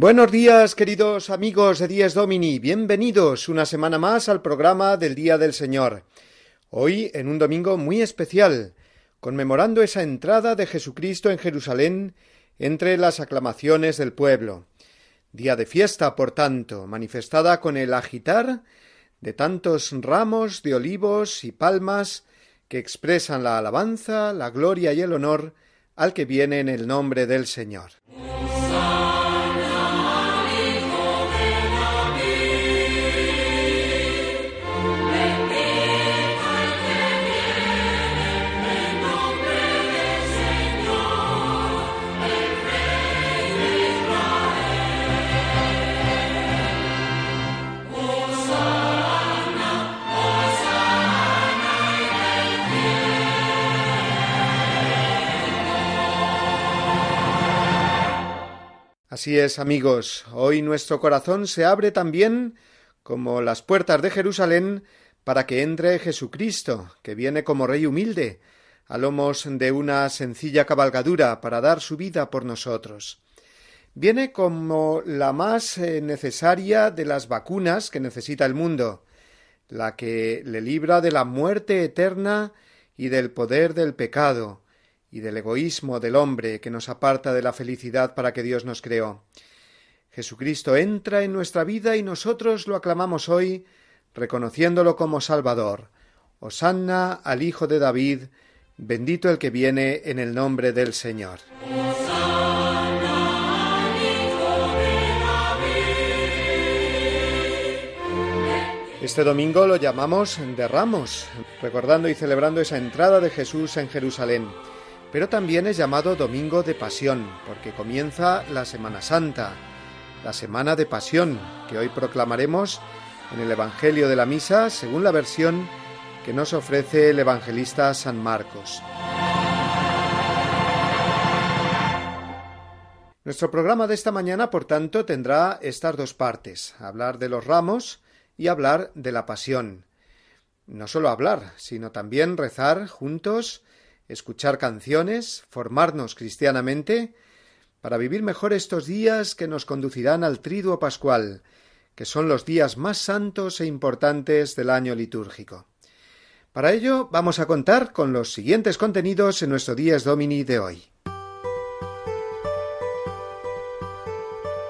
Buenos días, queridos amigos de Dies Domini. Bienvenidos una semana más al programa del Día del Señor. Hoy en un domingo muy especial, conmemorando esa entrada de Jesucristo en Jerusalén entre las aclamaciones del pueblo. Día de fiesta, por tanto, manifestada con el agitar de tantos ramos de olivos y palmas que expresan la alabanza, la gloria y el honor al que viene en el nombre del Señor. Así es, amigos, hoy nuestro corazón se abre también como las puertas de Jerusalén para que entre Jesucristo, que viene como Rey humilde, a lomos de una sencilla cabalgadura para dar su vida por nosotros. Viene como la más eh, necesaria de las vacunas que necesita el mundo, la que le libra de la muerte eterna y del poder del pecado, y del egoísmo del hombre que nos aparta de la felicidad para que Dios nos creó. Jesucristo entra en nuestra vida y nosotros lo aclamamos hoy reconociéndolo como Salvador. Hosanna al Hijo de David, bendito el que viene en el nombre del Señor. Este domingo lo llamamos de Ramos, recordando y celebrando esa entrada de Jesús en Jerusalén pero también es llamado Domingo de Pasión, porque comienza la Semana Santa, la Semana de Pasión, que hoy proclamaremos en el Evangelio de la Misa, según la versión que nos ofrece el evangelista San Marcos. Nuestro programa de esta mañana, por tanto, tendrá estas dos partes, hablar de los ramos y hablar de la pasión. No solo hablar, sino también rezar juntos escuchar canciones, formarnos cristianamente, para vivir mejor estos días que nos conducirán al triduo pascual, que son los días más santos e importantes del año litúrgico. Para ello vamos a contar con los siguientes contenidos en nuestro Días Domini de hoy.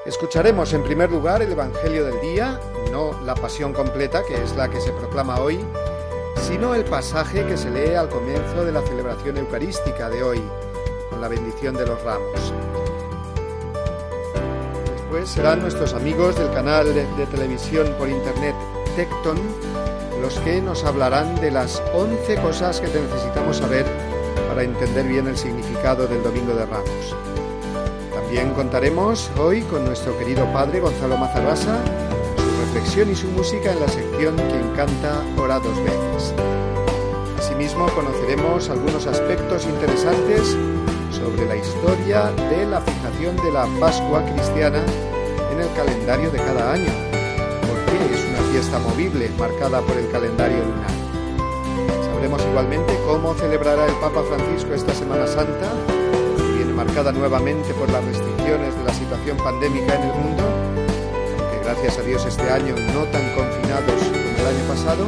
Escucharemos en primer lugar el Evangelio del día, no la pasión completa, que es la que se proclama hoy, sino el pasaje que se lee al comienzo de la celebración eucarística de hoy, con la bendición de los ramos. Después serán nuestros amigos del canal de, televisión por internet Tecton los que nos hablarán de las 11 cosas que necesitamos saber para entender bien el significado del Domingo de Ramos. También contaremos hoy con nuestro querido padre Gonzalo Mazarrasa reflexión y su música en la sección Quien canta ora dos veces. Asimismo, conoceremos algunos aspectos interesantes sobre la historia de la fijación de la Pascua cristiana en el calendario de cada año, porque es una fiesta movible marcada por el calendario lunar. Sabremos igualmente cómo celebrará el Papa Francisco esta Semana Santa, que viene marcada nuevamente por las restricciones de la situación pandémica en el mundo gracias a Dios este año no tan confinados como el año pasado.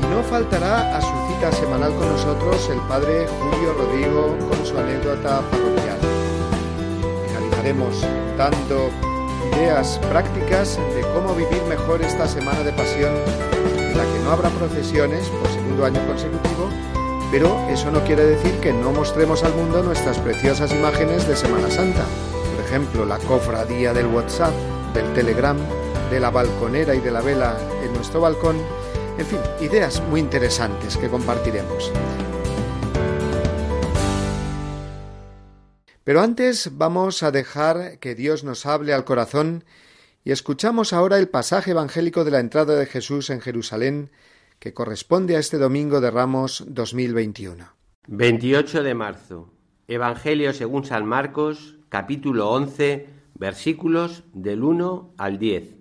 Y no faltará a su cita semanal con nosotros el Padre Julio Rodrigo con su anécdota parroquial. Finalizaremos dando ideas prácticas de cómo vivir mejor esta semana de pasión en la que no habrá procesiones por segundo año consecutivo, pero eso no quiere decir que no mostremos al mundo nuestras preciosas imágenes de Semana Santa. Por ejemplo, la cofradía del WhatsApp del telegram, de la balconera y de la vela en nuestro balcón, En fin, ideas muy interesantes que compartiremos. Pero antes vamos a dejar que Dios nos hable al corazón y escuchamos ahora el pasaje evangélico de la entrada de Jesús en Jerusalén que corresponde a este domingo de Ramos 2021. 28 de marzo. Evangelio según San Marcos, capítulo 11, versículos del 1 al 10.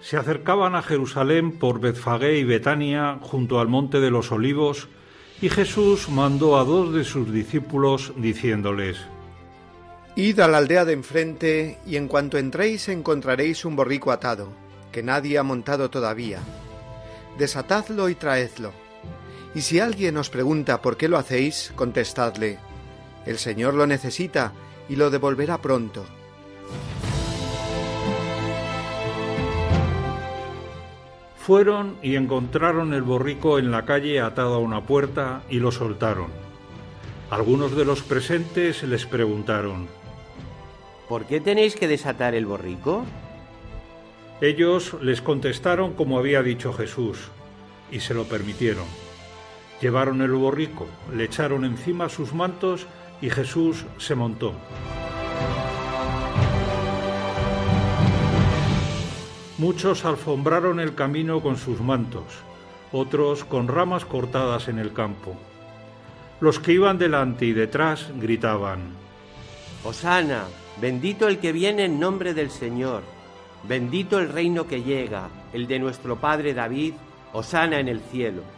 Se acercaban a Jerusalén por Betfagé y Betania junto al monte de los olivos y Jesús mandó a dos de sus discípulos diciéndoles, Id a la aldea de enfrente y en cuanto entréis encontraréis un borrico atado, que nadie ha montado todavía. Desatadlo y traedlo. Y si alguien os pregunta por qué lo hacéis, contestadle, el Señor lo necesita y lo devolverá pronto. Fueron y encontraron el borrico en la calle atado a una puerta y lo soltaron. Algunos de los presentes les preguntaron, ¿Por qué tenéis que desatar el borrico? Ellos les contestaron como había dicho Jesús, y se lo permitieron. Llevaron el borrico, le echaron encima sus mantos y Jesús se montó. Muchos alfombraron el camino con sus mantos, otros con ramas cortadas en el campo. Los que iban delante y detrás gritaban, Osana, bendito el que viene en nombre del Señor, bendito el reino que llega, el de nuestro Padre David, Osana en el cielo.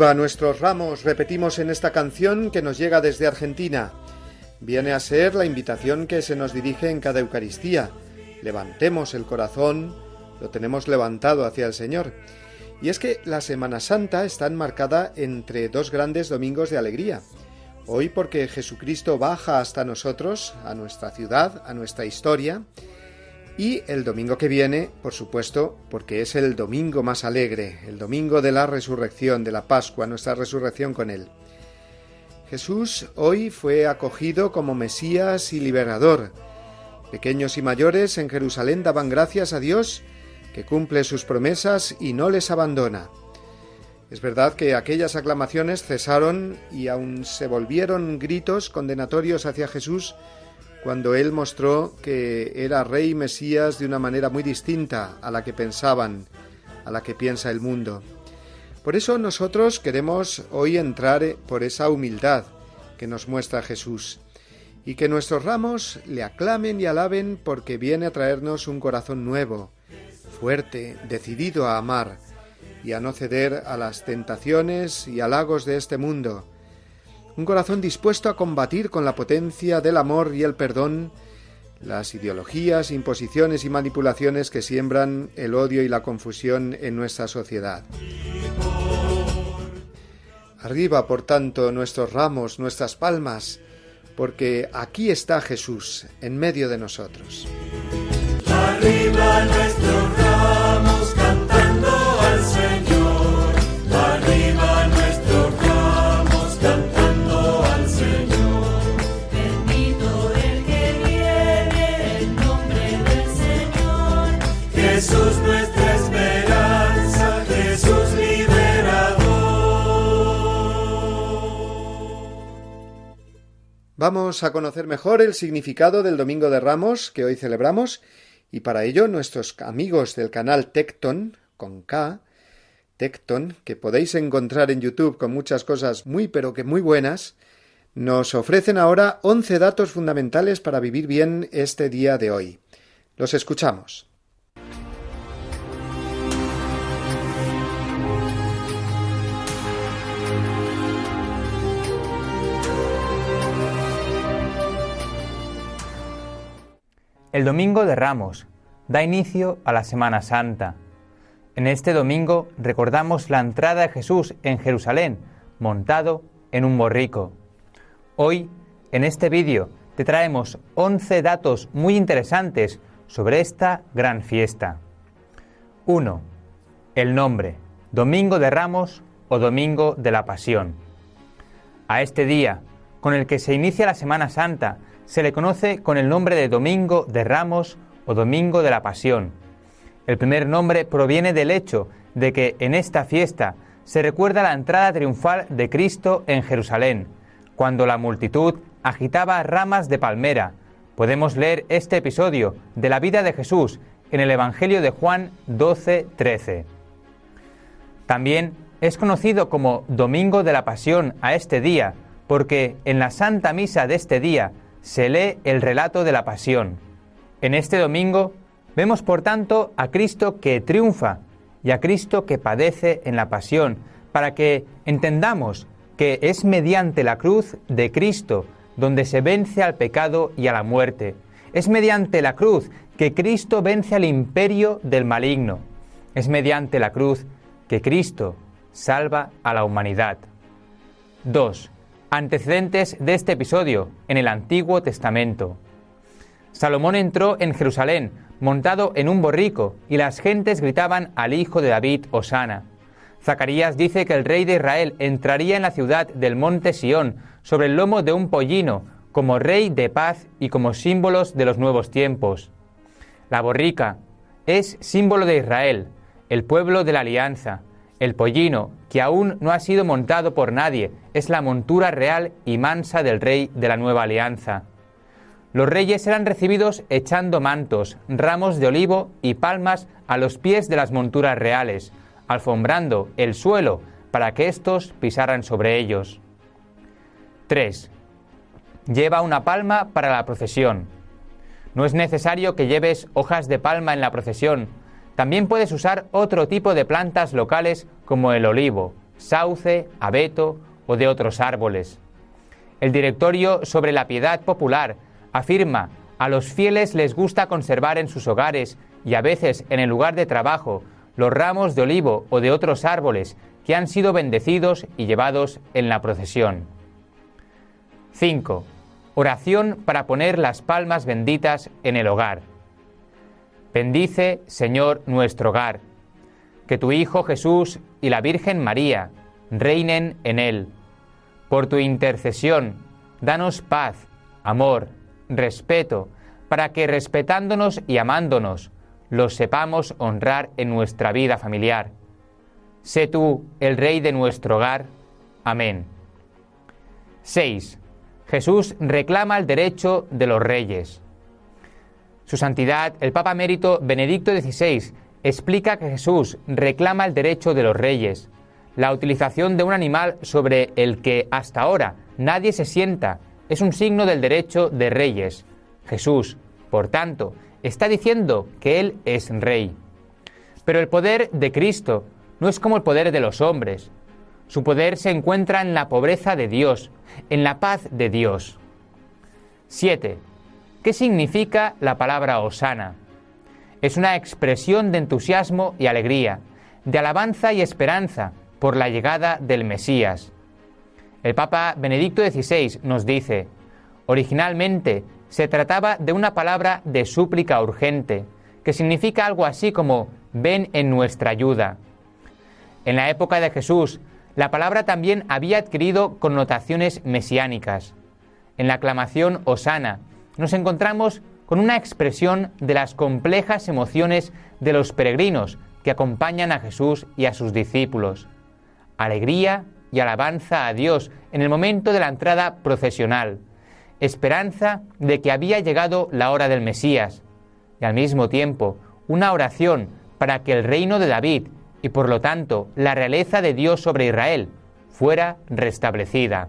Arriba nuestros ramos, repetimos en esta canción que nos llega desde Argentina. Viene a ser la invitación que se nos dirige en cada Eucaristía. Levantemos el corazón, lo tenemos levantado hacia el Señor. Y es que la Semana Santa está enmarcada entre dos grandes domingos de alegría. Hoy porque Jesucristo baja hasta nosotros, a nuestra ciudad, a nuestra historia, y el domingo que viene, por supuesto, porque es el domingo más alegre, el domingo de la resurrección, de la Pascua, nuestra resurrección con Él. Jesús hoy fue acogido como Mesías y liberador. Pequeños y mayores en Jerusalén daban gracias a Dios, que cumple sus promesas y no les abandona. Es verdad que aquellas aclamaciones cesaron y aun se volvieron gritos condenatorios hacia Jesús cuando él mostró que era rey Mesías de una manera muy distinta a la que pensaban, a la que piensa el mundo. Por eso nosotros queremos hoy entrar por esa humildad que nos muestra Jesús y que nuestros ramos le aclamen y alaben porque viene a traernos un corazón nuevo, fuerte, decidido a amar, y a no ceder a las tentaciones y halagos de este mundo. Un corazón dispuesto a combatir con la potencia del amor y el perdón las ideologías, imposiciones y manipulaciones que siembran el odio y la confusión en nuestra sociedad. Arriba, por tanto, nuestros ramos, nuestras palmas, porque aquí está Jesús en medio de nosotros. Arriba Vamos a conocer mejor el significado del Domingo de Ramos que hoy celebramos y para ello nuestros amigos del canal Tecton con K, Tecton, que podéis encontrar en YouTube con muchas cosas muy pero que muy buenas, nos ofrecen ahora 11 datos fundamentales para vivir bien este día de hoy. Los escuchamos. El Domingo de Ramos da inicio a la Semana Santa. En este domingo recordamos la entrada de Jesús en Jerusalén, montado en un borrico. Hoy, en este vídeo, te traemos 11 datos muy interesantes sobre esta gran fiesta. 1. El nombre, Domingo de Ramos o Domingo de la Pasión. A este día, con el que se inicia la Semana Santa, se le conoce con el nombre de Domingo de Ramos o Domingo de la Pasión. El primer nombre proviene del hecho de que en esta fiesta se recuerda la entrada triunfal de Cristo en Jerusalén, cuando la multitud agitaba ramas de palmera. Podemos leer este episodio de la vida de Jesús en el Evangelio de Juan 12-13. También es conocido como Domingo de la Pasión a este día, porque en la Santa Misa de este día se lee el relato de la Pasión. En este domingo vemos por tanto a Cristo que triunfa y a Cristo que padece en la Pasión, para que entendamos que es mediante la cruz de Cristo donde se vence al pecado y a la muerte. Es mediante la cruz que Cristo vence al imperio del maligno. Es mediante la cruz que Cristo salva a la humanidad. 2. Antecedentes de este episodio en el Antiguo Testamento. Salomón entró en Jerusalén montado en un borrico y las gentes gritaban al hijo de David, Osana. Zacarías dice que el rey de Israel entraría en la ciudad del monte Sión sobre el lomo de un pollino, como rey de paz y como símbolos de los nuevos tiempos. La borrica es símbolo de Israel, el pueblo de la alianza. El pollino, que aún no ha sido montado por nadie, es la montura real y mansa del rey de la nueva alianza. Los reyes eran recibidos echando mantos, ramos de olivo y palmas a los pies de las monturas reales, alfombrando el suelo para que éstos pisaran sobre ellos. 3. Lleva una palma para la procesión. No es necesario que lleves hojas de palma en la procesión. También puedes usar otro tipo de plantas locales como el olivo, sauce, abeto o de otros árboles. El directorio sobre la piedad popular afirma, a los fieles les gusta conservar en sus hogares y a veces en el lugar de trabajo los ramos de olivo o de otros árboles que han sido bendecidos y llevados en la procesión. 5. Oración para poner las palmas benditas en el hogar. Bendice, Señor, nuestro hogar. Que tu Hijo Jesús y la Virgen María reinen en él. Por tu intercesión, danos paz, amor, respeto, para que respetándonos y amándonos, los sepamos honrar en nuestra vida familiar. Sé tú el Rey de nuestro hogar. Amén. 6. Jesús reclama el derecho de los reyes. Su Santidad, el Papa Emérito Benedicto XVI, explica que Jesús reclama el derecho de los reyes, la utilización de un animal sobre el que hasta ahora nadie se sienta es un signo del derecho de reyes. Jesús, por tanto, está diciendo que Él es rey. Pero el poder de Cristo no es como el poder de los hombres. Su poder se encuentra en la pobreza de Dios, en la paz de Dios. 7. ¿Qué significa la palabra Osana? Es una expresión de entusiasmo y alegría, de alabanza y esperanza por la llegada del Mesías. El Papa Benedicto XVI nos dice, originalmente se trataba de una palabra de súplica urgente, que significa algo así como ven en nuestra ayuda. En la época de Jesús, la palabra también había adquirido connotaciones mesiánicas. En la aclamación Osana nos encontramos con una expresión de las complejas emociones de los peregrinos que acompañan a Jesús y a sus discípulos. Alegría y alabanza a Dios en el momento de la entrada procesional. Esperanza de que había llegado la hora del Mesías. Y al mismo tiempo, una oración para que el reino de David y por lo tanto la realeza de Dios sobre Israel fuera restablecida.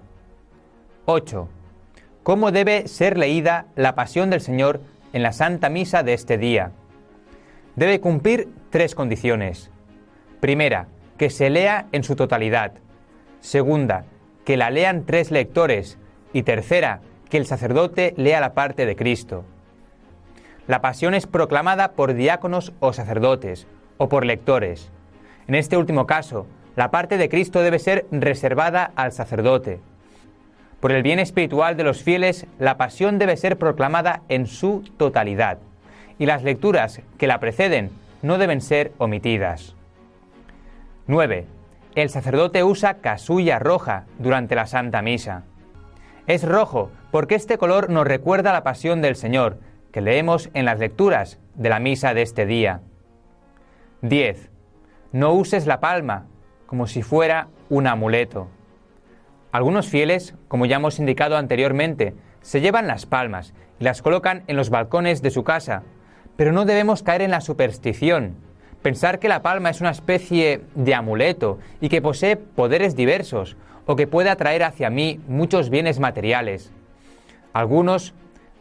8. ¿Cómo debe ser leída la pasión del Señor en la Santa Misa de este día? Debe cumplir tres condiciones. Primera, que se lea en su totalidad. Segunda, que la lean tres lectores. Y tercera, que el sacerdote lea la parte de Cristo. La pasión es proclamada por diáconos o sacerdotes, o por lectores. En este último caso, la parte de Cristo debe ser reservada al sacerdote. Por el bien espiritual de los fieles, la pasión debe ser proclamada en su totalidad, y las lecturas que la preceden no deben ser omitidas. 9. El sacerdote usa casulla roja durante la Santa Misa. Es rojo porque este color nos recuerda la pasión del Señor, que leemos en las lecturas de la misa de este día. 10. No uses la palma como si fuera un amuleto. Algunos fieles, como ya hemos indicado anteriormente, se llevan las palmas y las colocan en los balcones de su casa, pero no debemos caer en la superstición, pensar que la palma es una especie de amuleto y que posee poderes diversos o que puede atraer hacia mí muchos bienes materiales. Algunos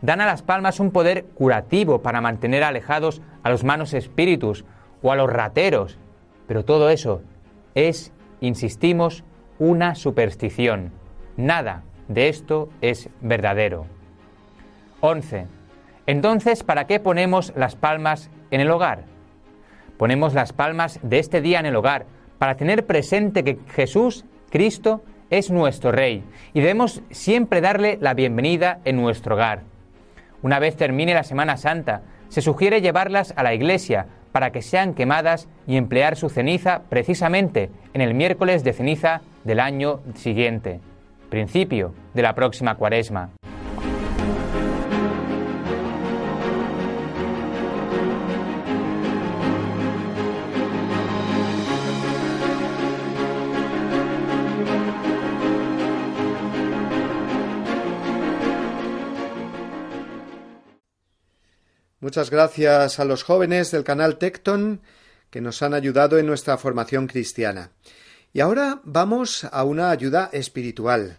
dan a las palmas un poder curativo para mantener alejados a los malos espíritus o a los rateros, pero todo eso es, insistimos, una superstición. Nada de esto es verdadero. 11. Entonces, ¿para qué ponemos las palmas en el hogar? Ponemos las palmas de este día en el hogar para tener presente que Jesús, Cristo, es nuestro Rey y debemos siempre darle la bienvenida en nuestro hogar. Una vez termine la Semana Santa, se sugiere llevarlas a la iglesia para que sean quemadas y emplear su ceniza precisamente en el miércoles de ceniza del año siguiente, principio de la próxima cuaresma. Muchas gracias a los jóvenes del canal Tecton que nos han ayudado en nuestra formación cristiana. Y ahora vamos a una ayuda espiritual,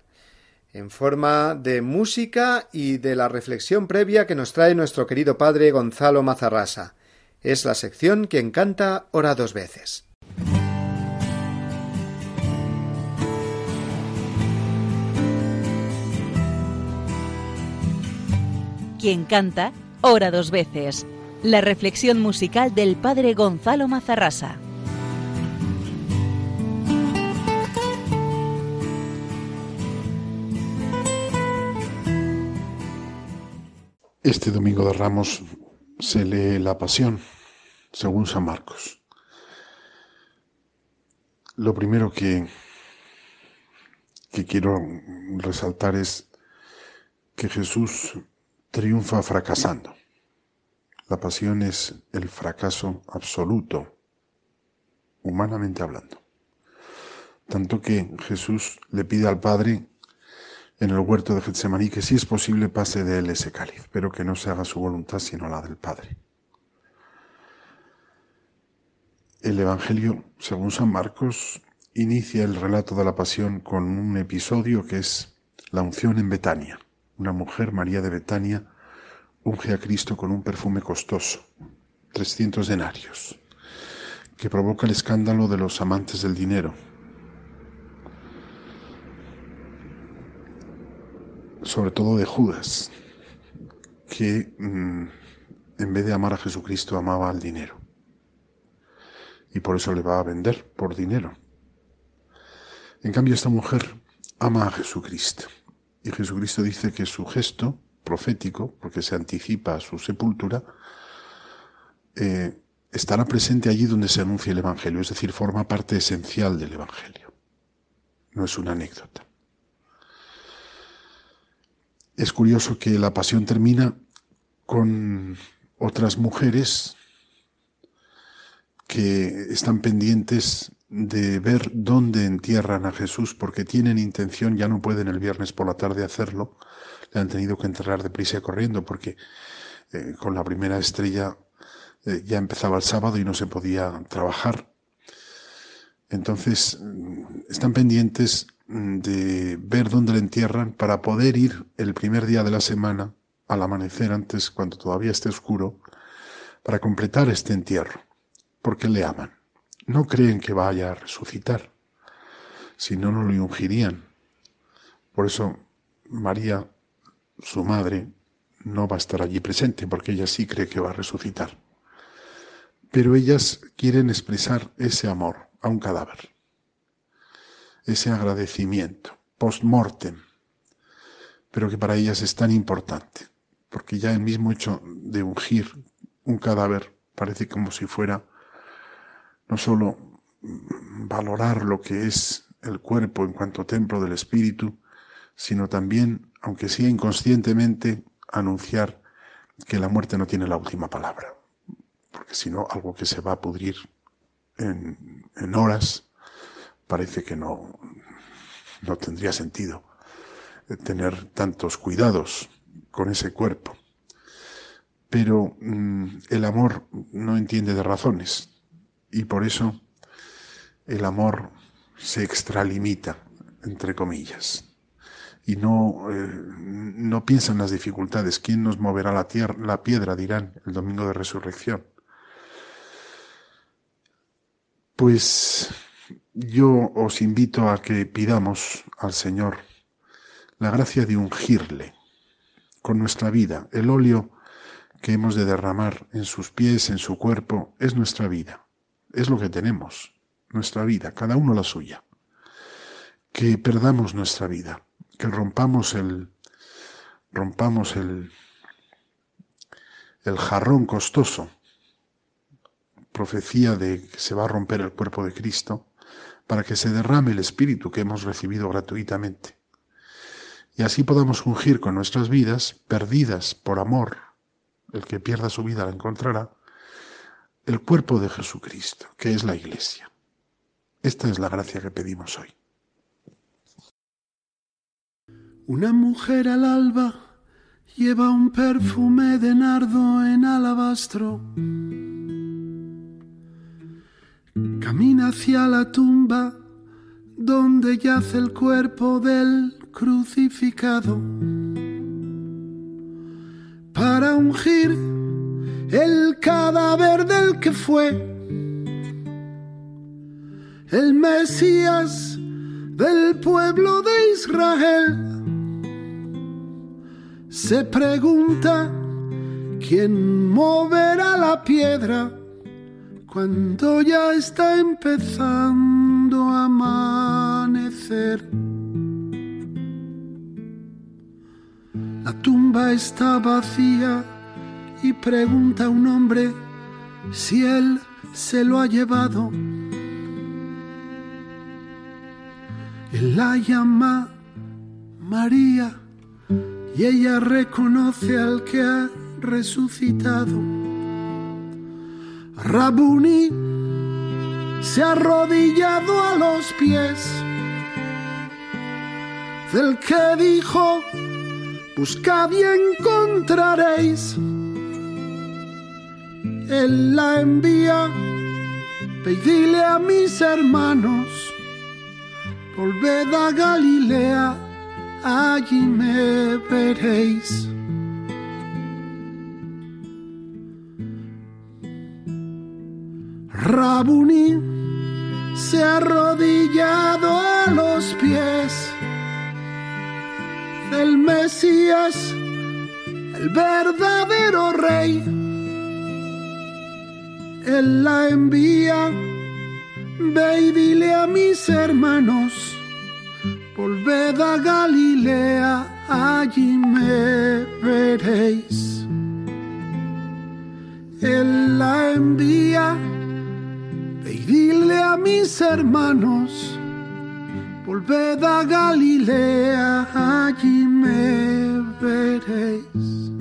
en forma de música y de la reflexión previa que nos trae nuestro querido padre Gonzalo Mazarrasa. Es la sección Quien canta ora dos veces. Quien canta, ora dos veces. La reflexión musical del padre Gonzalo Mazarrasa. Este domingo de Ramos se lee la Pasión según San Marcos. Lo primero que, que quiero resaltar es que Jesús triunfa fracasando. La pasión es el fracaso absoluto, humanamente hablando. Tanto que Jesús le pide al Padre en el huerto de Getsemaní que si es posible pase de él ese cáliz, pero que no se haga su voluntad sino la del Padre. El Evangelio, según San Marcos, inicia el relato de la pasión con un episodio que es la unción en Betania. Una mujer, María de Betania, unge a Cristo con un perfume costoso, 300 denarios, que provoca el escándalo de los amantes del dinero. Sobre todo de Judas, que mm, en vez de amar a Jesucristo amaba al dinero. Y por eso le va a vender por dinero. En cambio, esta mujer ama a Jesucristo. Y Jesucristo dice que su gesto profético, porque se anticipa a su sepultura, eh, estará presente allí donde se anuncia el Evangelio, es decir, forma parte esencial del Evangelio. No es una anécdota. Es curioso que la pasión termina con otras mujeres que están pendientes de ver dónde entierran a Jesús porque tienen intención, ya no pueden el viernes por la tarde hacerlo, le han tenido que enterrar deprisa y corriendo porque eh, con la primera estrella eh, ya empezaba el sábado y no se podía trabajar. Entonces están pendientes mm, de ver dónde le entierran para poder ir el primer día de la semana al amanecer antes cuando todavía esté oscuro para completar este entierro porque le aman. No creen que vaya a resucitar, si no, no lo ungirían. Por eso María, su madre, no va a estar allí presente, porque ella sí cree que va a resucitar. Pero ellas quieren expresar ese amor a un cadáver, ese agradecimiento post-mortem, pero que para ellas es tan importante, porque ya el mismo hecho de ungir un cadáver parece como si fuera no solo valorar lo que es el cuerpo en cuanto templo del espíritu, sino también, aunque sea inconscientemente, anunciar que la muerte no tiene la última palabra, porque si no, algo que se va a pudrir en, horas, parece que no, no tendría sentido tener tantos cuidados con ese cuerpo. Pero mm, el amor no entiende de razones, y por eso el amor se extralimita, entre comillas, y no, eh, no piensa en las dificultades. ¿Quién nos moverá la, tierra, la piedra? dirán el domingo de resurrección. Pues yo os invito a que pidamos al Señor la gracia de ungirle con nuestra vida. El óleo que hemos de derramar en sus pies, en su cuerpo, es nuestra vida es lo que tenemos, nuestra vida, cada uno la suya. Que perdamos nuestra vida, que rompamos el rompamos el el jarrón costoso, profecía de que se va a romper el cuerpo de Cristo, para que se derrame el espíritu que hemos recibido gratuitamente. Y así podamos ungir con nuestras vidas, perdidas por amor, el que pierda su vida la encontrará, el cuerpo de Jesucristo, que es la Iglesia. Esta es la gracia que pedimos hoy. Una mujer al alba lleva un perfume de nardo en alabastro. Camina hacia la tumba donde yace el cuerpo del crucificado para ungir el cadáver del que fue el Mesías del pueblo de Israel. Se pregunta quién moverá la piedra cuando ya está empezando a amanecer. La tumba está vacía y pregunta a un hombre si él se lo ha llevado. Él la llama María y ella reconoce al que ha resucitado. Rabuni se ha arrodillado a los pies del que dijo, buscad y encontraréis. Él la envía. Pedile a mis hermanos, volved a Galilea, allí me veréis. Rabuní se ha arrodillado a los pies del Mesías, el verdadero rey. Él la envía, ve y dile a mis hermanos, volved a Galilea, allí me veréis. Él la envía, dile a mis hermanos, volved a Galilea, allí me veréis.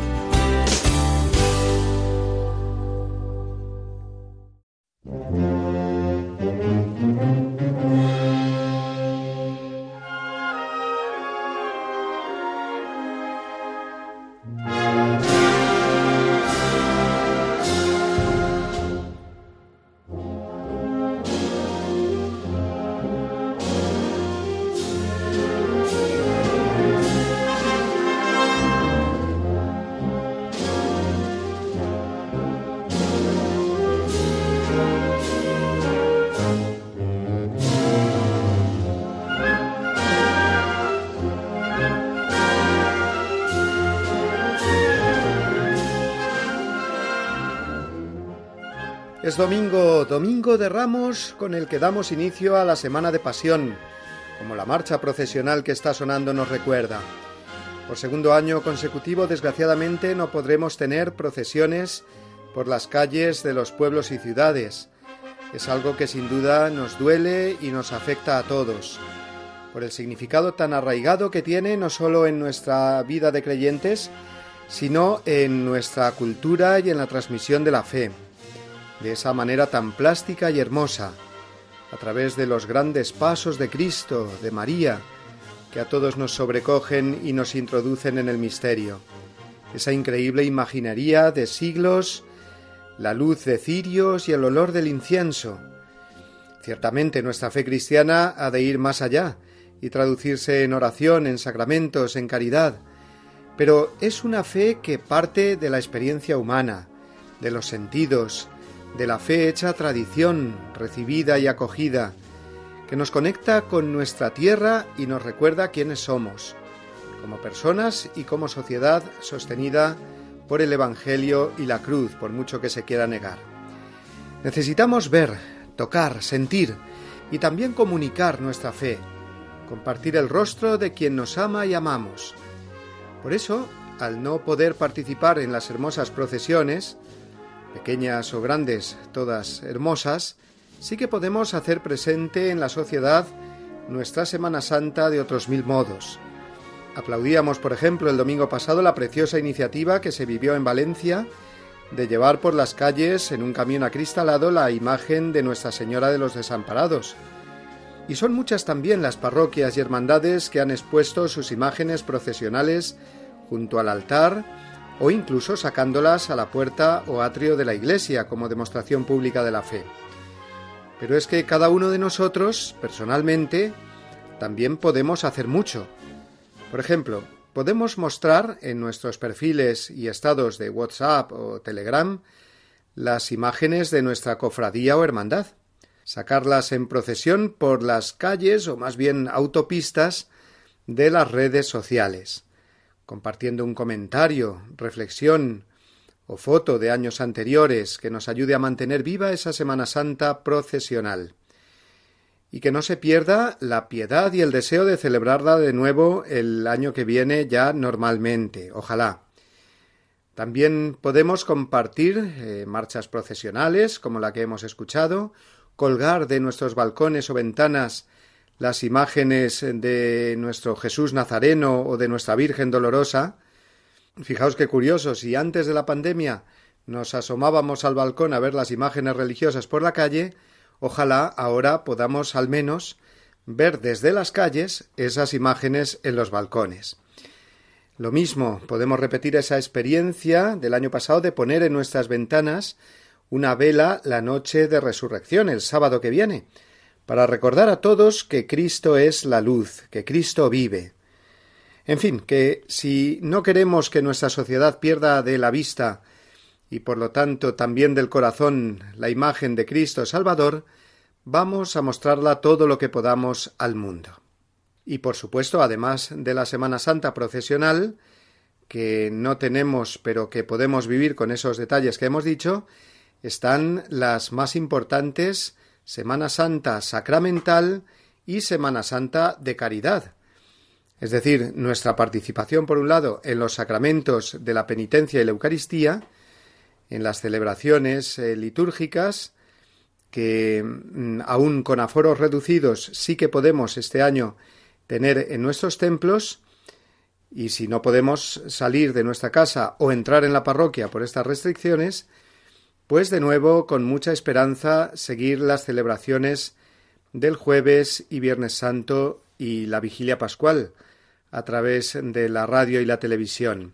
Es domingo, domingo de Ramos, con el que damos inicio a la Semana de Pasión, como la marcha procesional que está sonando nos recuerda. Por segundo año consecutivo, desgraciadamente, no podremos tener procesiones por las calles de los pueblos y ciudades. Es algo que sin duda nos duele y nos afecta a todos, por el significado tan arraigado que tiene no solo en nuestra vida de creyentes, sino en nuestra cultura y en la transmisión de la fe de esa manera tan plástica y hermosa, a través de los grandes pasos de Cristo, de María, que a todos nos sobrecogen y nos introducen en el misterio. Esa increíble imaginería de siglos, la luz de cirios y el olor del incienso. Ciertamente nuestra fe cristiana ha de ir más allá y traducirse en oración, en sacramentos, en caridad, pero es una fe que parte de la experiencia humana, de los sentidos, de la fe hecha tradición, recibida y acogida, que nos conecta con nuestra tierra y nos recuerda quiénes somos, como personas y como sociedad sostenida por el Evangelio y la cruz, por mucho que se quiera negar. Necesitamos ver, tocar, sentir y también comunicar nuestra fe, compartir el rostro de quien nos ama y amamos. Por eso, al no poder participar en las hermosas procesiones, pequeñas o grandes, todas hermosas, sí que podemos hacer presente en la sociedad nuestra Semana Santa de otros mil modos. Aplaudíamos, por ejemplo, el domingo pasado la preciosa iniciativa que se vivió en Valencia de llevar por las calles en un camión acristalado la imagen de Nuestra Señora de los Desamparados. Y son muchas también las parroquias y hermandades que han expuesto sus imágenes procesionales junto al altar o incluso sacándolas a la puerta o atrio de la iglesia como demostración pública de la fe. Pero es que cada uno de nosotros, personalmente, también podemos hacer mucho. Por ejemplo, podemos mostrar en nuestros perfiles y estados de WhatsApp o Telegram las imágenes de nuestra cofradía o hermandad, sacarlas en procesión por las calles o más bien autopistas de las redes sociales compartiendo un comentario, reflexión o foto de años anteriores que nos ayude a mantener viva esa Semana Santa procesional. Y que no se pierda la piedad y el deseo de celebrarla de nuevo el año que viene ya normalmente, ojalá. También podemos compartir eh, marchas procesionales, como la que hemos escuchado, colgar de nuestros balcones o ventanas las imágenes de nuestro Jesús Nazareno o de nuestra Virgen Dolorosa. Fijaos qué curioso, si antes de la pandemia nos asomábamos al balcón a ver las imágenes religiosas por la calle, ojalá ahora podamos al menos ver desde las calles esas imágenes en los balcones. Lo mismo, podemos repetir esa experiencia del año pasado de poner en nuestras ventanas una vela la noche de resurrección, el sábado que viene, para recordar a todos que Cristo es la luz, que Cristo vive. En fin, que si no queremos que nuestra sociedad pierda de la vista y por lo tanto también del corazón la imagen de Cristo Salvador, vamos a mostrarla todo lo que podamos al mundo. Y por supuesto, además de la Semana Santa procesional, que no tenemos pero que podemos vivir con esos detalles que hemos dicho, están las más importantes Semana Santa sacramental y Semana Santa de caridad. Es decir, nuestra participación, por un lado, en los sacramentos de la penitencia y la Eucaristía, en las celebraciones eh, litúrgicas, que mm, aún con aforos reducidos sí que podemos este año tener en nuestros templos, y si no podemos salir de nuestra casa o entrar en la parroquia por estas restricciones, pues de nuevo con mucha esperanza seguir las celebraciones del jueves y viernes santo y la vigilia pascual a través de la radio y la televisión.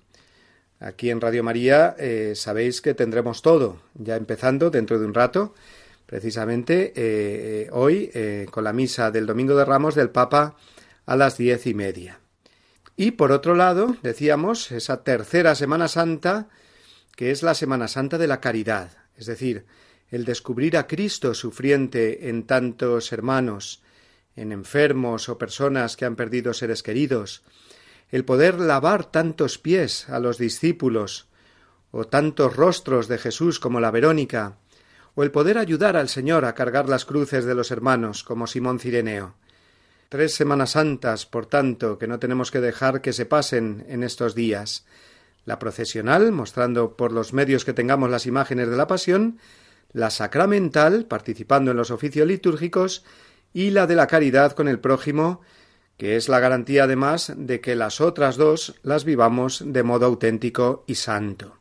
Aquí en Radio María eh, sabéis que tendremos todo, ya empezando dentro de un rato, precisamente eh, hoy eh, con la misa del Domingo de Ramos del Papa a las diez y media. Y por otro lado, decíamos, esa tercera Semana Santa, que es la Semana Santa de la Caridad, es decir, el descubrir a Cristo sufriente en tantos hermanos, en enfermos o personas que han perdido seres queridos, el poder lavar tantos pies a los discípulos, o tantos rostros de Jesús como la Verónica, o el poder ayudar al Señor a cargar las cruces de los hermanos como Simón Cireneo. Tres Semanas Santas, por tanto, que no tenemos que dejar que se pasen en estos días. La procesional, mostrando por los medios que tengamos las imágenes de la Pasión, la sacramental, participando en los oficios litúrgicos, y la de la caridad con el prójimo, que es la garantía además de que las otras dos las vivamos de modo auténtico y santo.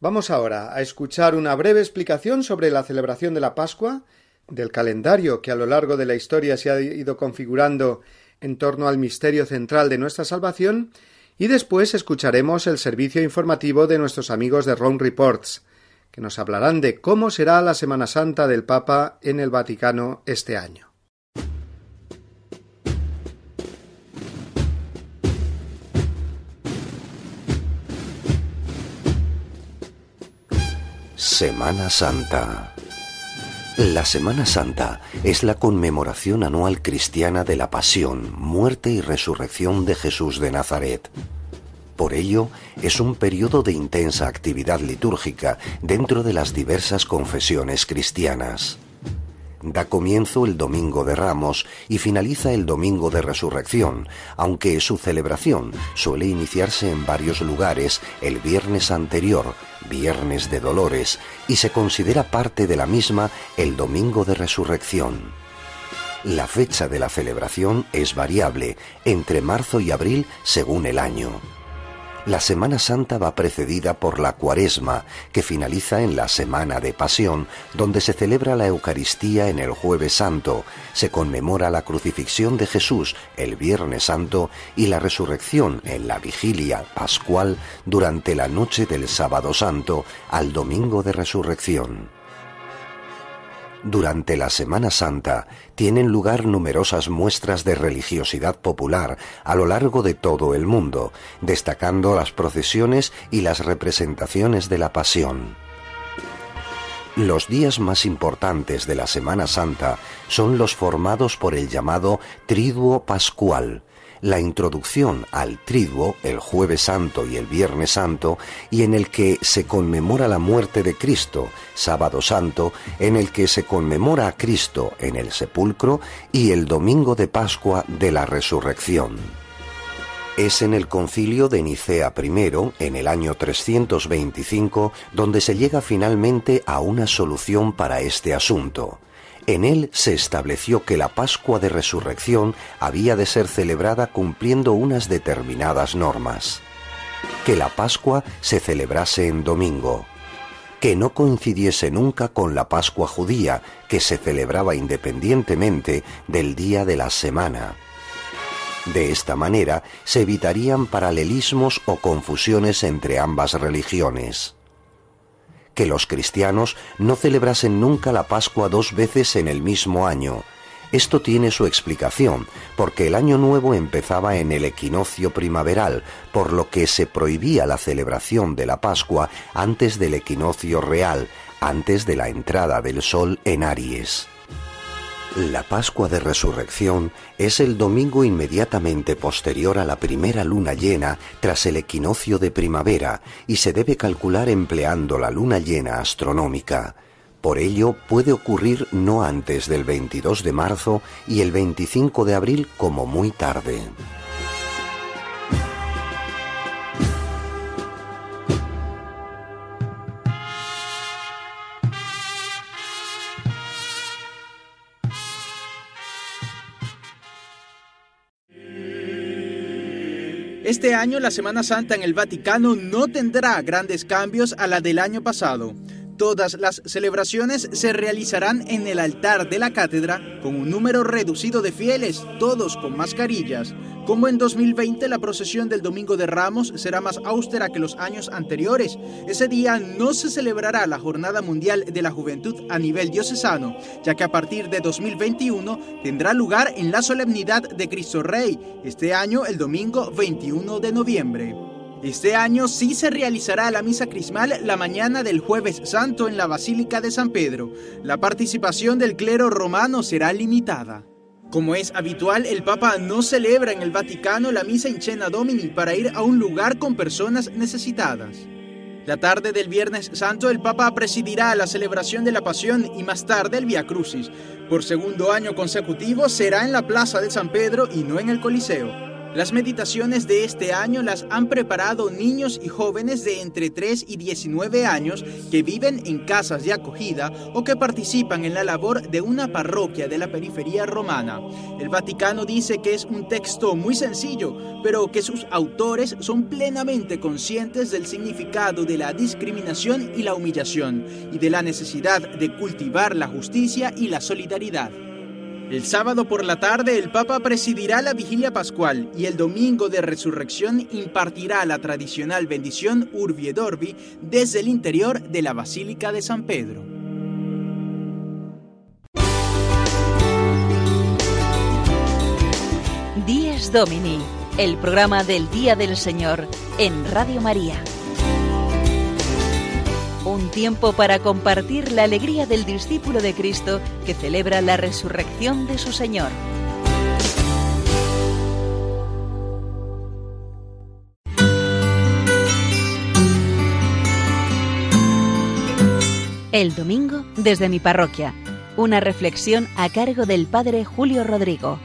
Vamos ahora a escuchar una breve explicación sobre la celebración de la Pascua, del calendario que a lo largo de la historia se ha ido configurando en torno al misterio central de nuestra salvación, y después escucharemos el servicio informativo de nuestros amigos de Rome Reports, que nos hablarán de cómo será la Semana Santa del Papa en el Vaticano este año. Semana Santa. La Semana Santa es la conmemoración anual cristiana de la pasión, muerte y resurrección de Jesús de Nazaret. Por ello, es un periodo de intensa actividad litúrgica dentro de las diversas confesiones cristianas. Da comienzo el Domingo de Ramos y finaliza el Domingo de Resurrección, aunque su celebración suele iniciarse en varios lugares el viernes anterior, Viernes de Dolores, y se considera parte de la misma el Domingo de Resurrección. La fecha de la celebración es variable, entre marzo y abril según el año. La Semana Santa va precedida por la Cuaresma, que finaliza en la Semana de Pasión, donde se celebra la Eucaristía en el Jueves Santo, se conmemora la crucifixión de Jesús el Viernes Santo y la resurrección en la vigilia pascual durante la noche del Sábado Santo al Domingo de Resurrección. Durante la Semana Santa tienen lugar numerosas muestras de religiosidad popular a lo largo de todo el mundo, destacando las procesiones y las representaciones de la Pasión. Los días más importantes de la Semana Santa son los formados por el llamado Triduo Pascual, la introducción al Triduo, el Jueves Santo y el Viernes Santo, y en el que se conmemora la muerte de Cristo, Sábado Santo, en el que se conmemora a Cristo en el sepulcro, y el Domingo de Pascua de la Resurrección. Es en el concilio de Nicea I, en el año 325, donde se llega finalmente a una solución para este asunto. En él se estableció que la Pascua de Resurrección había de ser celebrada cumpliendo unas determinadas normas. Que la Pascua se celebrase en domingo, que no coincidiese nunca con la Pascua judía, que se celebraba independientemente del día de la semana. De esta manera se evitarían paralelismos o confusiones entre ambas religiones. Que los cristianos no celebrasen nunca la Pascua dos veces en el mismo año, esto tiene su explicación, porque el año nuevo empezaba en el equinoccio primaveral, por lo que se prohibía la celebración de la Pascua antes del equinoccio real, antes de la entrada del sol en Aries. La Pascua de Resurrección es el domingo inmediatamente posterior a la primera luna llena tras el equinoccio de primavera y se debe calcular empleando la luna llena astronómica. Por ello puede ocurrir no antes del 22 de marzo y el 25 de abril como muy tarde. Este año la Semana Santa en el Vaticano no tendrá grandes cambios a la del año pasado. Todas las celebraciones se realizarán en el altar de la cátedra con un número reducido de fieles, todos con mascarillas. Como en 2020 la procesión del Domingo de Ramos será más austera que los años anteriores. Ese día no se celebrará la Jornada Mundial de la Juventud a nivel diocesano, ya que a partir de 2021 tendrá lugar en la solemnidad de Cristo Rey, este año el domingo 21 de noviembre. Este año sí se realizará la misa crismal la mañana del jueves santo en la Basílica de San Pedro. La participación del clero romano será limitada. Como es habitual, el Papa no celebra en el Vaticano la misa in cena domini para ir a un lugar con personas necesitadas. La tarde del Viernes Santo, el Papa presidirá la celebración de la Pasión y más tarde el Via Crucis. Por segundo año consecutivo será en la Plaza de San Pedro y no en el Coliseo. Las meditaciones de este año las han preparado niños y jóvenes de entre 3 y 19 años que viven en casas de acogida o que participan en la labor de una parroquia de la periferia romana. El Vaticano dice que es un texto muy sencillo, pero que sus autores son plenamente conscientes del significado de la discriminación y la humillación y de la necesidad de cultivar la justicia y la solidaridad. El sábado por la tarde el Papa presidirá la vigilia pascual y el domingo de resurrección impartirá la tradicional bendición Urbi et Orbi desde el interior de la Basílica de San Pedro. Dies Domini, el programa del Día del Señor en Radio María. Un tiempo para compartir la alegría del discípulo de Cristo que celebra la resurrección de su Señor. El domingo desde mi parroquia. Una reflexión a cargo del Padre Julio Rodrigo.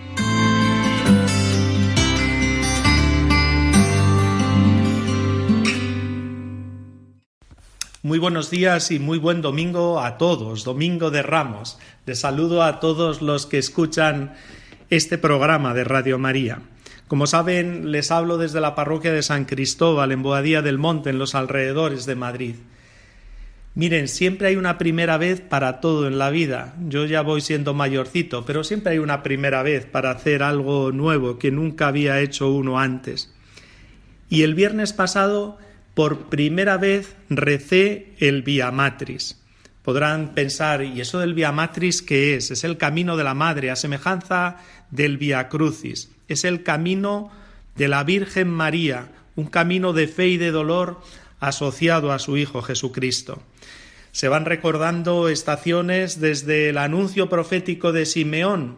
Muy buenos días y muy buen domingo a todos, domingo de Ramos. Les saludo a todos los que escuchan este programa de Radio María. Como saben, les hablo desde la parroquia de San Cristóbal en Boadía del Monte, en los alrededores de Madrid. Miren, siempre hay una primera vez para todo en la vida. Yo ya voy siendo mayorcito, pero siempre hay una primera vez para hacer algo nuevo que nunca había hecho uno antes. Y el viernes pasado por primera vez recé el Via Matris. Podrán pensar, ¿y eso del Via Matris qué es? Es el camino de la Madre, a semejanza del Via Crucis. Es el camino de la Virgen María, un camino de fe y de dolor asociado a su Hijo Jesucristo. Se van recordando estaciones desde el anuncio profético de Simeón,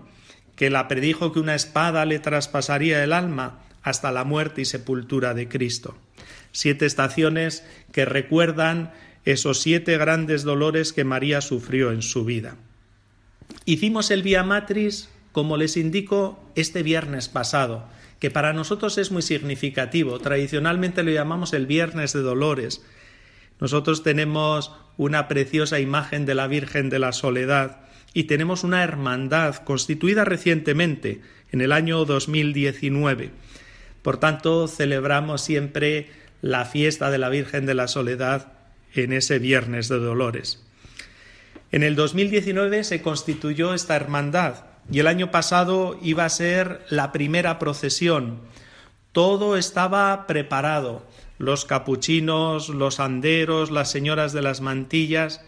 que la predijo que una espada le traspasaría el alma, hasta la muerte y sepultura de Cristo siete estaciones que recuerdan esos siete grandes dolores que María sufrió en su vida. Hicimos el Vía Matris, como les indico, este viernes pasado, que para nosotros es muy significativo. Tradicionalmente lo llamamos el Viernes de Dolores. Nosotros tenemos una preciosa imagen de la Virgen de la Soledad y tenemos una hermandad constituida recientemente, en el año 2019. Por tanto, celebramos siempre la fiesta de la Virgen de la Soledad en ese Viernes de Dolores. En el 2019 se constituyó esta hermandad y el año pasado iba a ser la primera procesión. Todo estaba preparado, los capuchinos, los anderos, las señoras de las mantillas,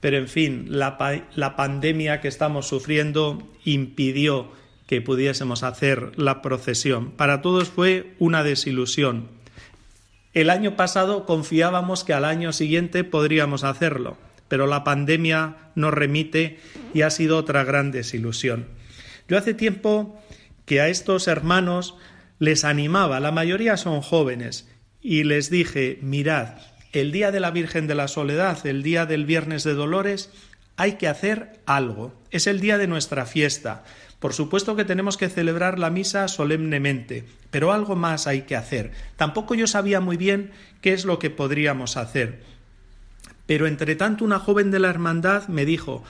pero en fin, la, la pandemia que estamos sufriendo impidió que pudiésemos hacer la procesión. Para todos fue una desilusión. El año pasado confiábamos que al año siguiente podríamos hacerlo, pero la pandemia nos remite y ha sido otra gran desilusión. Yo hace tiempo que a estos hermanos les animaba, la mayoría son jóvenes, y les dije, mirad, el día de la Virgen de la Soledad, el día del Viernes de Dolores, hay que hacer algo. Es el día de nuestra fiesta. Por supuesto que tenemos que celebrar la misa solemnemente, pero algo más hay que hacer. Tampoco yo sabía muy bien qué es lo que podríamos hacer. Pero entre tanto una joven de la hermandad me dijo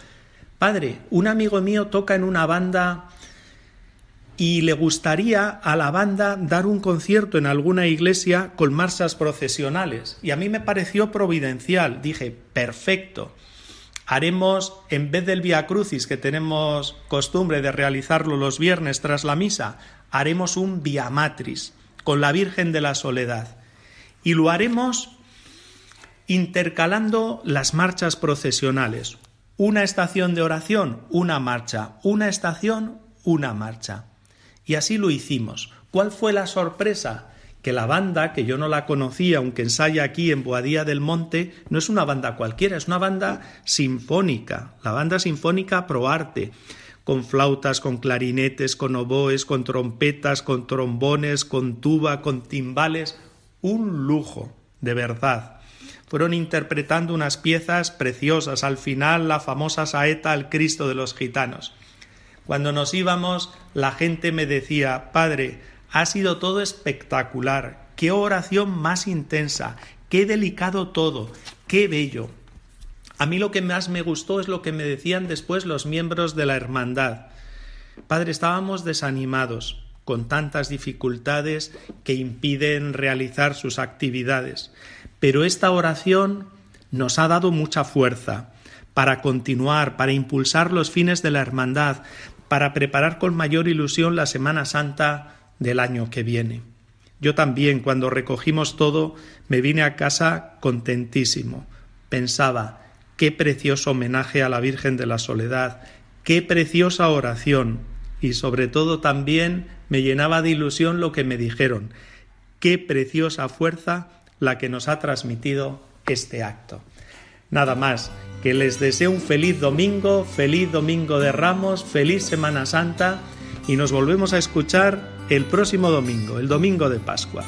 Padre, un amigo mío toca en una banda y le gustaría a la banda dar un concierto en alguna iglesia con marchas procesionales. Y a mí me pareció providencial. Dije, perfecto haremos, en vez del Via Crucis, que tenemos costumbre de realizarlo los viernes tras la misa, haremos un Via Matris con la Virgen de la Soledad. Y lo haremos intercalando las marchas procesionales. Una estación de oración, una marcha. Una estación, una marcha. Y así lo hicimos. ¿Cuál fue la sorpresa? Que la banda, que yo no la conocía, aunque ensaya aquí en Boadía del Monte, no es una banda cualquiera, es una banda sinfónica, la banda sinfónica pro arte, con flautas, con clarinetes, con oboes, con trompetas, con trombones, con tuba, con timbales, un lujo, de verdad. Fueron interpretando unas piezas preciosas, al final la famosa saeta al Cristo de los gitanos. Cuando nos íbamos, la gente me decía, Padre, ha sido todo espectacular. Qué oración más intensa, qué delicado todo, qué bello. A mí lo que más me gustó es lo que me decían después los miembros de la hermandad. Padre, estábamos desanimados con tantas dificultades que impiden realizar sus actividades, pero esta oración nos ha dado mucha fuerza para continuar, para impulsar los fines de la hermandad, para preparar con mayor ilusión la Semana Santa del año que viene. Yo también, cuando recogimos todo, me vine a casa contentísimo. Pensaba, qué precioso homenaje a la Virgen de la Soledad, qué preciosa oración, y sobre todo también me llenaba de ilusión lo que me dijeron, qué preciosa fuerza la que nos ha transmitido este acto. Nada más, que les deseo un feliz domingo, feliz domingo de Ramos, feliz Semana Santa, y nos volvemos a escuchar el próximo domingo, el domingo de Pascua.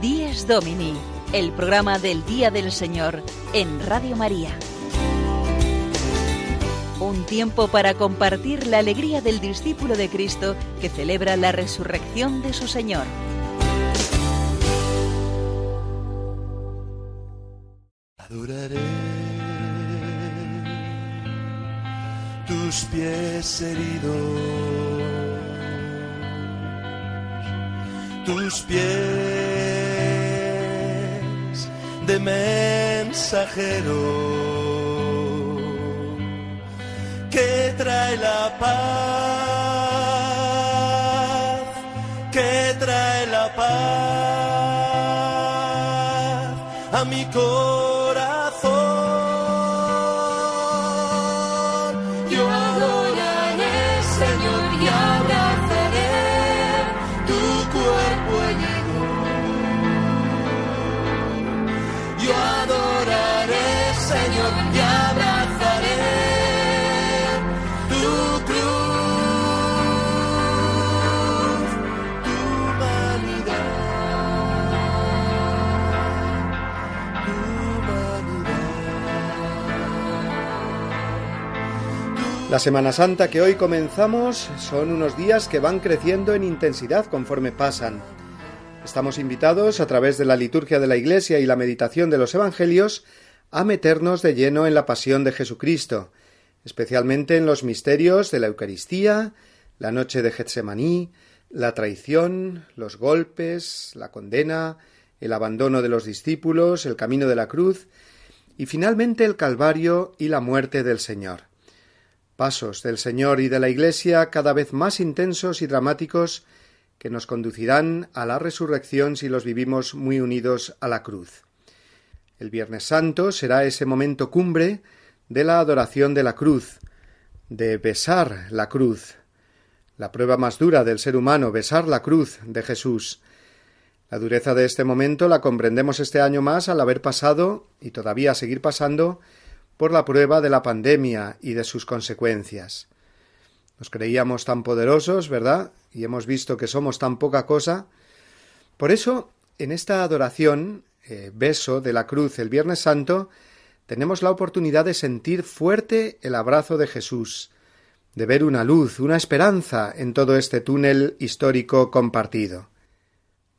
Díez Domini, el programa del Día del Señor en Radio María. Un tiempo para compartir la alegría del discípulo de Cristo que celebra la resurrección de su Señor. Tus pies heridos, tus pies de mensajero que trae la paz, que trae la paz a mi corazón. La Semana Santa que hoy comenzamos son unos días que van creciendo en intensidad conforme pasan. Estamos invitados a través de la liturgia de la Iglesia y la meditación de los Evangelios a meternos de lleno en la pasión de Jesucristo, especialmente en los misterios de la Eucaristía, la noche de Getsemaní, la traición, los golpes, la condena, el abandono de los discípulos, el camino de la cruz y finalmente el Calvario y la muerte del Señor. Pasos del Señor y de la Iglesia cada vez más intensos y dramáticos que nos conducirán a la resurrección si los vivimos muy unidos a la cruz. El Viernes Santo será ese momento cumbre de la adoración de la cruz, de besar la cruz, la prueba más dura del ser humano, besar la cruz de Jesús. La dureza de este momento la comprendemos este año más al haber pasado, y todavía seguir pasando, por la prueba de la pandemia y de sus consecuencias. Nos creíamos tan poderosos, ¿verdad? Y hemos visto que somos tan poca cosa. Por eso, en esta adoración, eh, beso de la cruz el Viernes Santo, tenemos la oportunidad de sentir fuerte el abrazo de Jesús, de ver una luz, una esperanza en todo este túnel histórico compartido.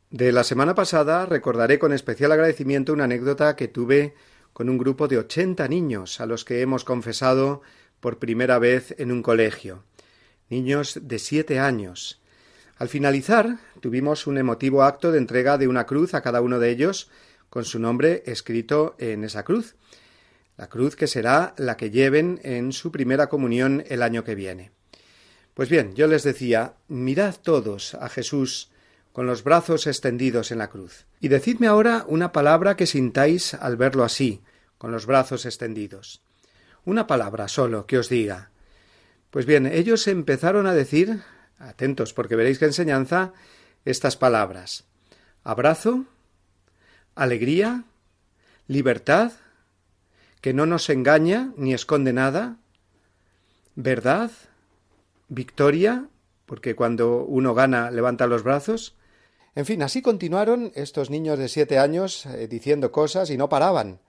De la semana pasada recordaré con especial agradecimiento una anécdota que tuve con un grupo de ochenta niños a los que hemos confesado por primera vez en un colegio. Niños de siete años. Al finalizar, tuvimos un emotivo acto de entrega de una cruz a cada uno de ellos, con su nombre escrito en esa cruz la cruz que será la que lleven en su primera comunión el año que viene. Pues bien, yo les decía, mirad todos a Jesús con los brazos extendidos en la cruz, y decidme ahora una palabra que sintáis al verlo así, con los brazos extendidos. Una palabra solo que os diga. Pues bien, ellos empezaron a decir, atentos porque veréis qué enseñanza, estas palabras. Abrazo, alegría, libertad, que no nos engaña ni esconde nada, verdad, victoria, porque cuando uno gana levanta los brazos. En fin, así continuaron estos niños de siete años eh, diciendo cosas y no paraban,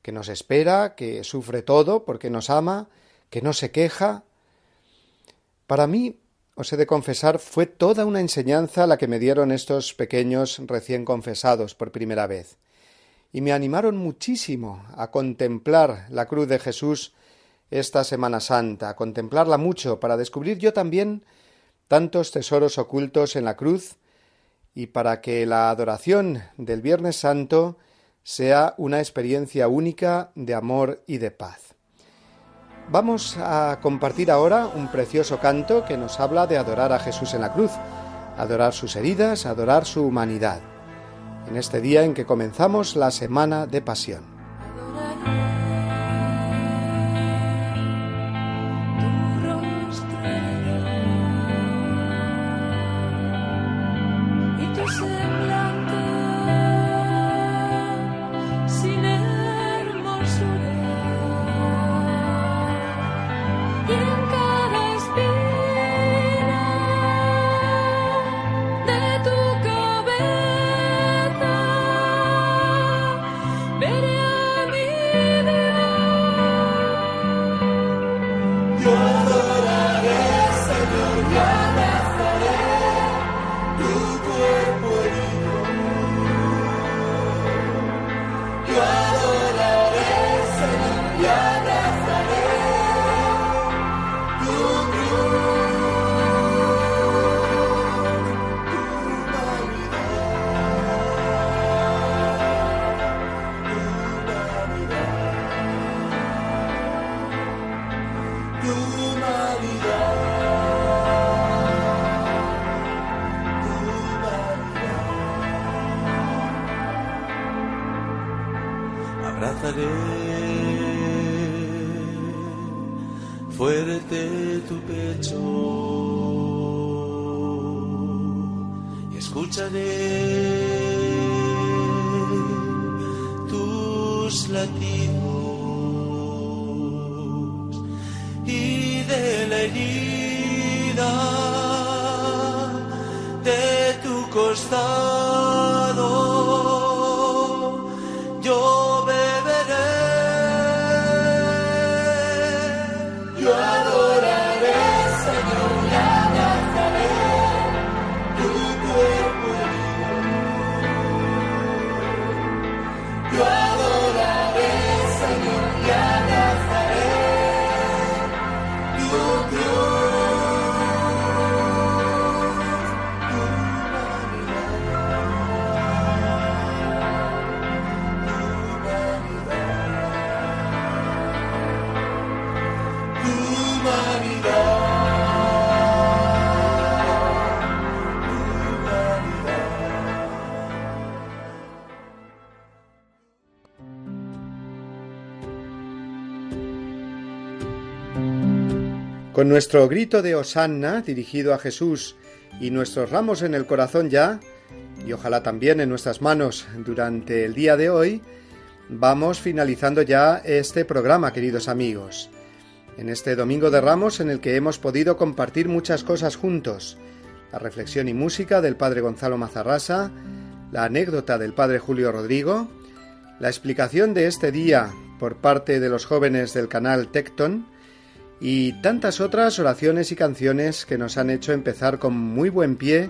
que nos espera, que sufre todo porque nos ama, que no se queja. Para mí, os he de confesar, fue toda una enseñanza la que me dieron estos pequeños recién confesados por primera vez y me animaron muchísimo a contemplar la cruz de Jesús esta Semana Santa, a contemplarla mucho para descubrir yo también tantos tesoros ocultos en la cruz y para que la adoración del Viernes Santo sea una experiencia única de amor y de paz. Vamos a compartir ahora un precioso canto que nos habla de adorar a Jesús en la cruz, adorar sus heridas, adorar su humanidad en este día en que comenzamos la semana de pasión. Con nuestro grito de Hosanna dirigido a Jesús y nuestros ramos en el corazón ya, y ojalá también en nuestras manos durante el día de hoy, vamos finalizando ya este programa, queridos amigos. En este Domingo de Ramos en el que hemos podido compartir muchas cosas juntos, la reflexión y música del Padre Gonzalo Mazarrasa, la anécdota del Padre Julio Rodrigo, la explicación de este día por parte de los jóvenes del canal Tecton, y tantas otras oraciones y canciones que nos han hecho empezar con muy buen pie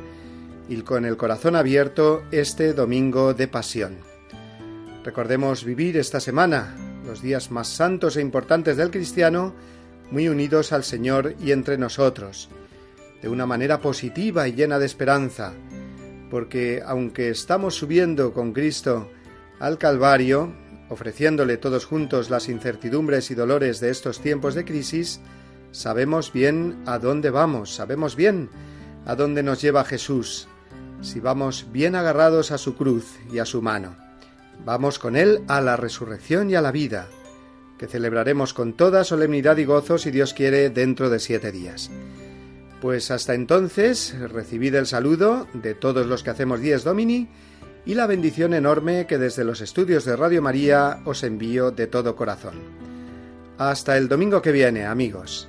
y con el corazón abierto este domingo de pasión. Recordemos vivir esta semana, los días más santos e importantes del cristiano, muy unidos al Señor y entre nosotros, de una manera positiva y llena de esperanza, porque aunque estamos subiendo con Cristo al Calvario, ofreciéndole todos juntos las incertidumbres y dolores de estos tiempos de crisis, sabemos bien a dónde vamos, sabemos bien a dónde nos lleva Jesús, si vamos bien agarrados a su cruz y a su mano. Vamos con Él a la resurrección y a la vida, que celebraremos con toda solemnidad y gozo si Dios quiere dentro de siete días. Pues hasta entonces, recibid el saludo de todos los que hacemos Dies Domini y la bendición enorme que desde los estudios de Radio María os envío de todo corazón. Hasta el domingo que viene, amigos.